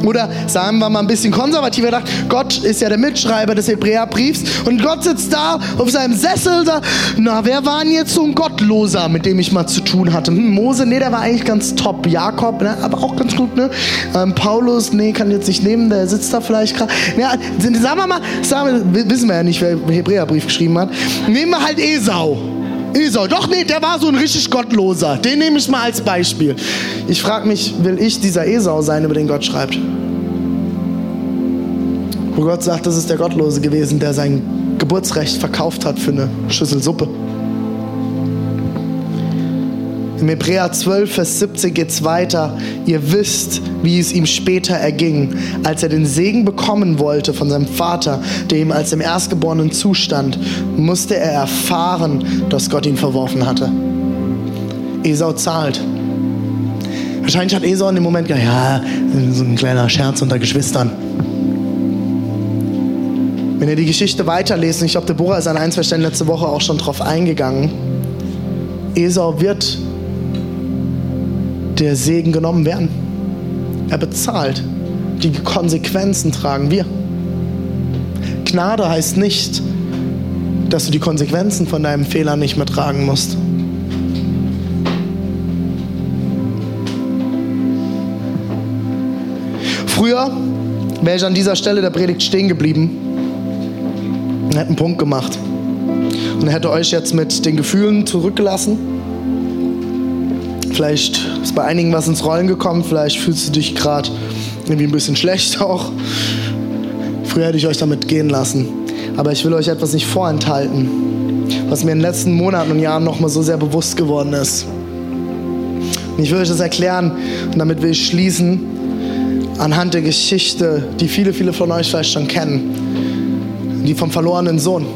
Oder sagen wir mal ein bisschen konservativer gedacht, Gott ist ja der Mitschreiber des Hebräerbriefs und Gott sitzt da auf seinem Sessel, da, na, wer war denn jetzt so ein Gottloser, mit dem ich mal zu tun hatte? Hm, Mose, nee, der war eigentlich ganz top. Jakob, ne, aber auch ganz gut, ne? Ähm, Paulus, nee, kann jetzt nicht nehmen, der sitzt da vielleicht gerade. Ja, sagen wir mal, sagen wir, wissen wir ja nicht, wer den Hebräerbrief geschrieben hat. Nehmen wir halt Esau. Esau. Doch, nee, der war so ein richtig Gottloser. Den nehme ich mal als Beispiel. Ich frage mich, will ich dieser Esau sein, über den Gott schreibt? Wo Gott sagt, das ist der Gottlose gewesen, der sein Geburtsrecht verkauft hat für eine Schüssel Suppe. Im Hebräer 12, Vers 17 geht es weiter. Ihr wisst, wie es ihm später erging, als er den Segen bekommen wollte von seinem Vater, der ihm als dem Erstgeborenen zustand, musste er erfahren, dass Gott ihn verworfen hatte. Esau zahlt. Wahrscheinlich hat Esau in dem Moment gedacht, ja, so ein kleiner Scherz unter Geschwistern. Wenn ihr die Geschichte weiterlest, ich glaube, Deborah ist an ein, zwei Stellen letzte Woche auch schon drauf eingegangen, Esau wird der Segen genommen werden. er bezahlt. Die Konsequenzen tragen wir. Gnade heißt nicht, dass du die Konsequenzen von deinem Fehler nicht mehr tragen musst. Früher wäre ich an dieser Stelle der Predigt stehen geblieben und hätte einen Punkt gemacht. Und hätte euch jetzt mit den Gefühlen zurückgelassen. Vielleicht ist bei einigen was ins Rollen gekommen, vielleicht fühlst du dich gerade irgendwie ein bisschen schlecht auch. Früher hätte ich euch damit gehen lassen. Aber ich will euch etwas nicht vorenthalten, was mir in den letzten Monaten und Jahren nochmal so sehr bewusst geworden ist. Und ich will euch das erklären und damit will ich schließen anhand der Geschichte, die viele, viele von euch vielleicht schon kennen, die vom verlorenen Sohn.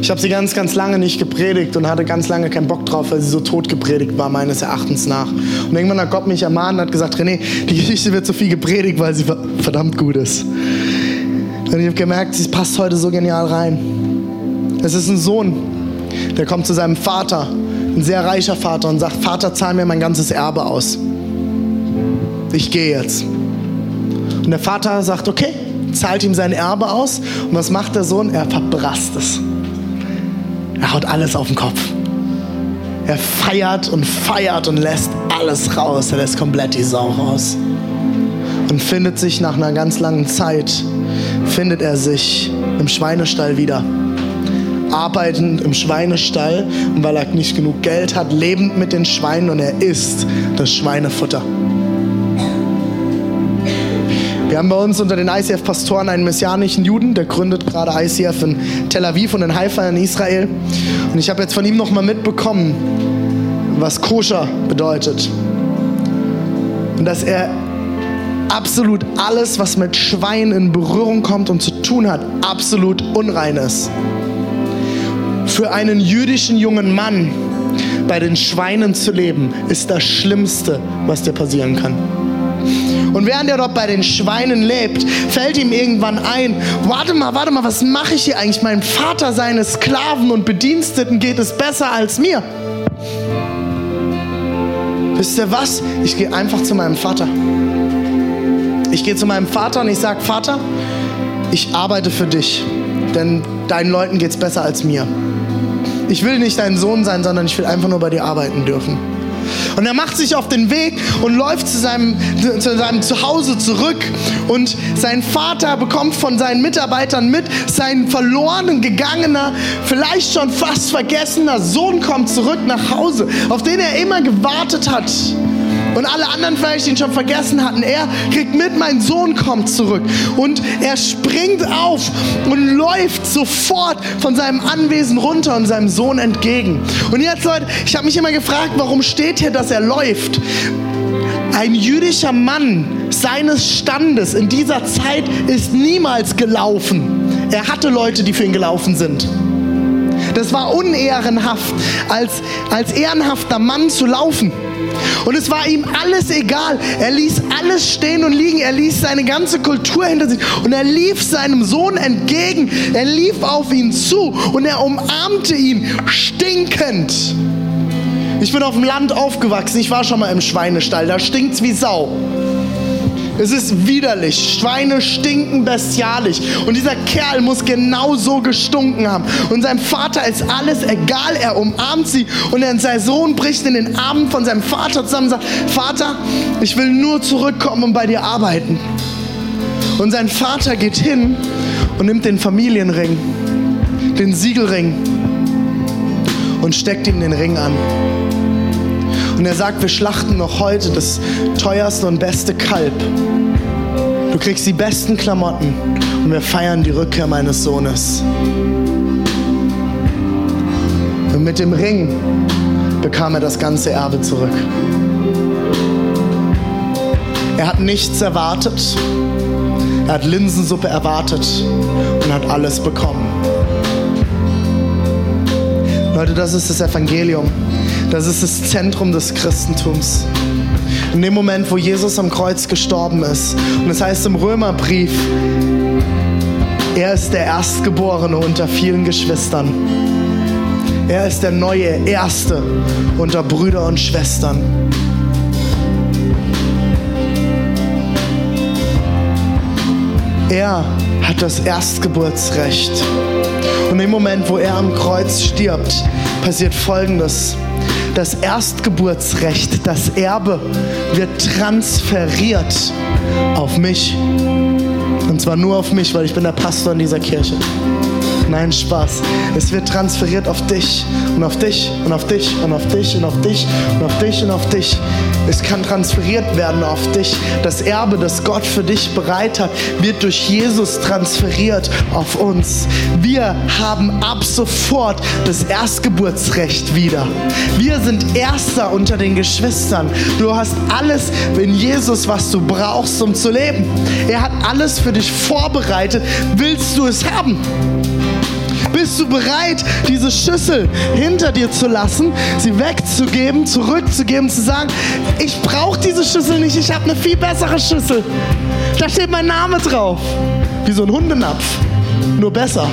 Ich habe sie ganz, ganz lange nicht gepredigt und hatte ganz lange keinen Bock drauf, weil sie so tot gepredigt war, meines Erachtens nach. Und irgendwann hat Gott mich ermahnt und hat gesagt, René, die Geschichte wird so viel gepredigt, weil sie verdammt gut ist. Und ich habe gemerkt, sie passt heute so genial rein. Es ist ein Sohn, der kommt zu seinem Vater, ein sehr reicher Vater, und sagt, Vater, zahl mir mein ganzes Erbe aus. Ich gehe jetzt. Und der Vater sagt, okay, zahlt ihm sein Erbe aus. Und was macht der Sohn? Er verbrasst es. Er haut alles auf den Kopf. Er feiert und feiert und lässt alles raus. Er lässt komplett die Sau raus. Und findet sich nach einer ganz langen Zeit, findet er sich im Schweinestall wieder. Arbeitend im Schweinestall, weil er nicht genug Geld hat, lebend mit den Schweinen und er isst das Schweinefutter. Wir haben bei uns unter den ICF-Pastoren einen messianischen Juden, der gründet gerade ICF in Tel Aviv und in Haifa in Israel. Und ich habe jetzt von ihm nochmal mitbekommen, was koscher bedeutet. Und dass er absolut alles, was mit Schwein in Berührung kommt und zu tun hat, absolut unrein ist. Für einen jüdischen jungen Mann bei den Schweinen zu leben, ist das Schlimmste, was dir passieren kann. Und während er dort bei den Schweinen lebt, fällt ihm irgendwann ein, warte mal, warte mal, was mache ich hier eigentlich? Mein Vater, seine Sklaven und Bediensteten geht es besser als mir. Wisst ihr was? Ich gehe einfach zu meinem Vater. Ich gehe zu meinem Vater und ich sage, Vater, ich arbeite für dich, denn deinen Leuten geht es besser als mir. Ich will nicht dein Sohn sein, sondern ich will einfach nur bei dir arbeiten dürfen. Und er macht sich auf den Weg und läuft zu seinem, zu seinem Zuhause zurück. Und sein Vater bekommt von seinen Mitarbeitern mit, sein verloren gegangener, vielleicht schon fast vergessener Sohn kommt zurück nach Hause, auf den er immer gewartet hat und alle anderen vielleicht ihn schon vergessen hatten. Er kriegt mit, mein Sohn kommt zurück. Und er springt auf und läuft sofort von seinem Anwesen runter und seinem Sohn entgegen. Und jetzt, Leute, ich habe mich immer gefragt, warum steht hier, dass er läuft? Ein jüdischer Mann seines Standes in dieser Zeit ist niemals gelaufen. Er hatte Leute, die für ihn gelaufen sind. Das war unehrenhaft, als, als ehrenhafter Mann zu laufen. Und es war ihm alles egal. Er ließ alles stehen und liegen. Er ließ seine ganze Kultur hinter sich. Und er lief seinem Sohn entgegen. Er lief auf ihn zu und er umarmte ihn stinkend. Ich bin auf dem Land aufgewachsen. Ich war schon mal im Schweinestall. Da stinkt's wie Sau. Es ist widerlich. Schweine stinken bestialisch. Und dieser Kerl muss genauso gestunken haben. Und seinem Vater ist alles egal. Er umarmt sie. Und dann sein Sohn bricht in den Armen von seinem Vater zusammen und sagt, Vater, ich will nur zurückkommen und bei dir arbeiten. Und sein Vater geht hin und nimmt den Familienring, den Siegelring und steckt ihm den Ring an. Und er sagt, wir schlachten noch heute das teuerste und beste Kalb. Du kriegst die besten Klamotten und wir feiern die Rückkehr meines Sohnes. Und mit dem Ring bekam er das ganze Erbe zurück. Er hat nichts erwartet. Er hat Linsensuppe erwartet und hat alles bekommen. Leute, das ist das Evangelium. Das ist das Zentrum des Christentums. In dem Moment, wo Jesus am Kreuz gestorben ist. Und es das heißt im Römerbrief, er ist der Erstgeborene unter vielen Geschwistern. Er ist der neue Erste unter Brüder und Schwestern. Er hat das Erstgeburtsrecht. Und im Moment, wo er am Kreuz stirbt, passiert Folgendes. Das Erstgeburtsrecht, das Erbe wird transferiert auf mich. Und zwar nur auf mich, weil ich bin der Pastor in dieser Kirche. Nein, Spaß. Es wird transferiert auf dich und auf dich und auf dich und auf dich und auf dich und auf dich und auf dich. Es kann transferiert werden auf dich. Das Erbe, das Gott für dich bereit hat, wird durch Jesus transferiert auf uns. Wir haben ab sofort das Erstgeburtsrecht wieder. Wir sind Erster unter den Geschwistern. Du hast alles in Jesus, was du brauchst, um zu leben. Er hat alles für dich vorbereitet. Willst du es haben? Bist du bereit, diese Schüssel hinter dir zu lassen, sie wegzugeben, zurückzugeben, zu sagen, ich brauche diese Schüssel nicht, ich habe eine viel bessere Schüssel. Da steht mein Name drauf. Wie so ein Hundenapf, nur besser.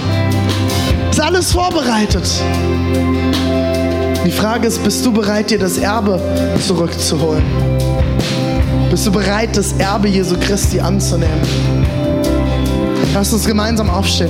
Ist alles vorbereitet. Die Frage ist, bist du bereit, dir das Erbe zurückzuholen? Bist du bereit, das Erbe Jesu Christi anzunehmen? Lass uns gemeinsam aufstehen.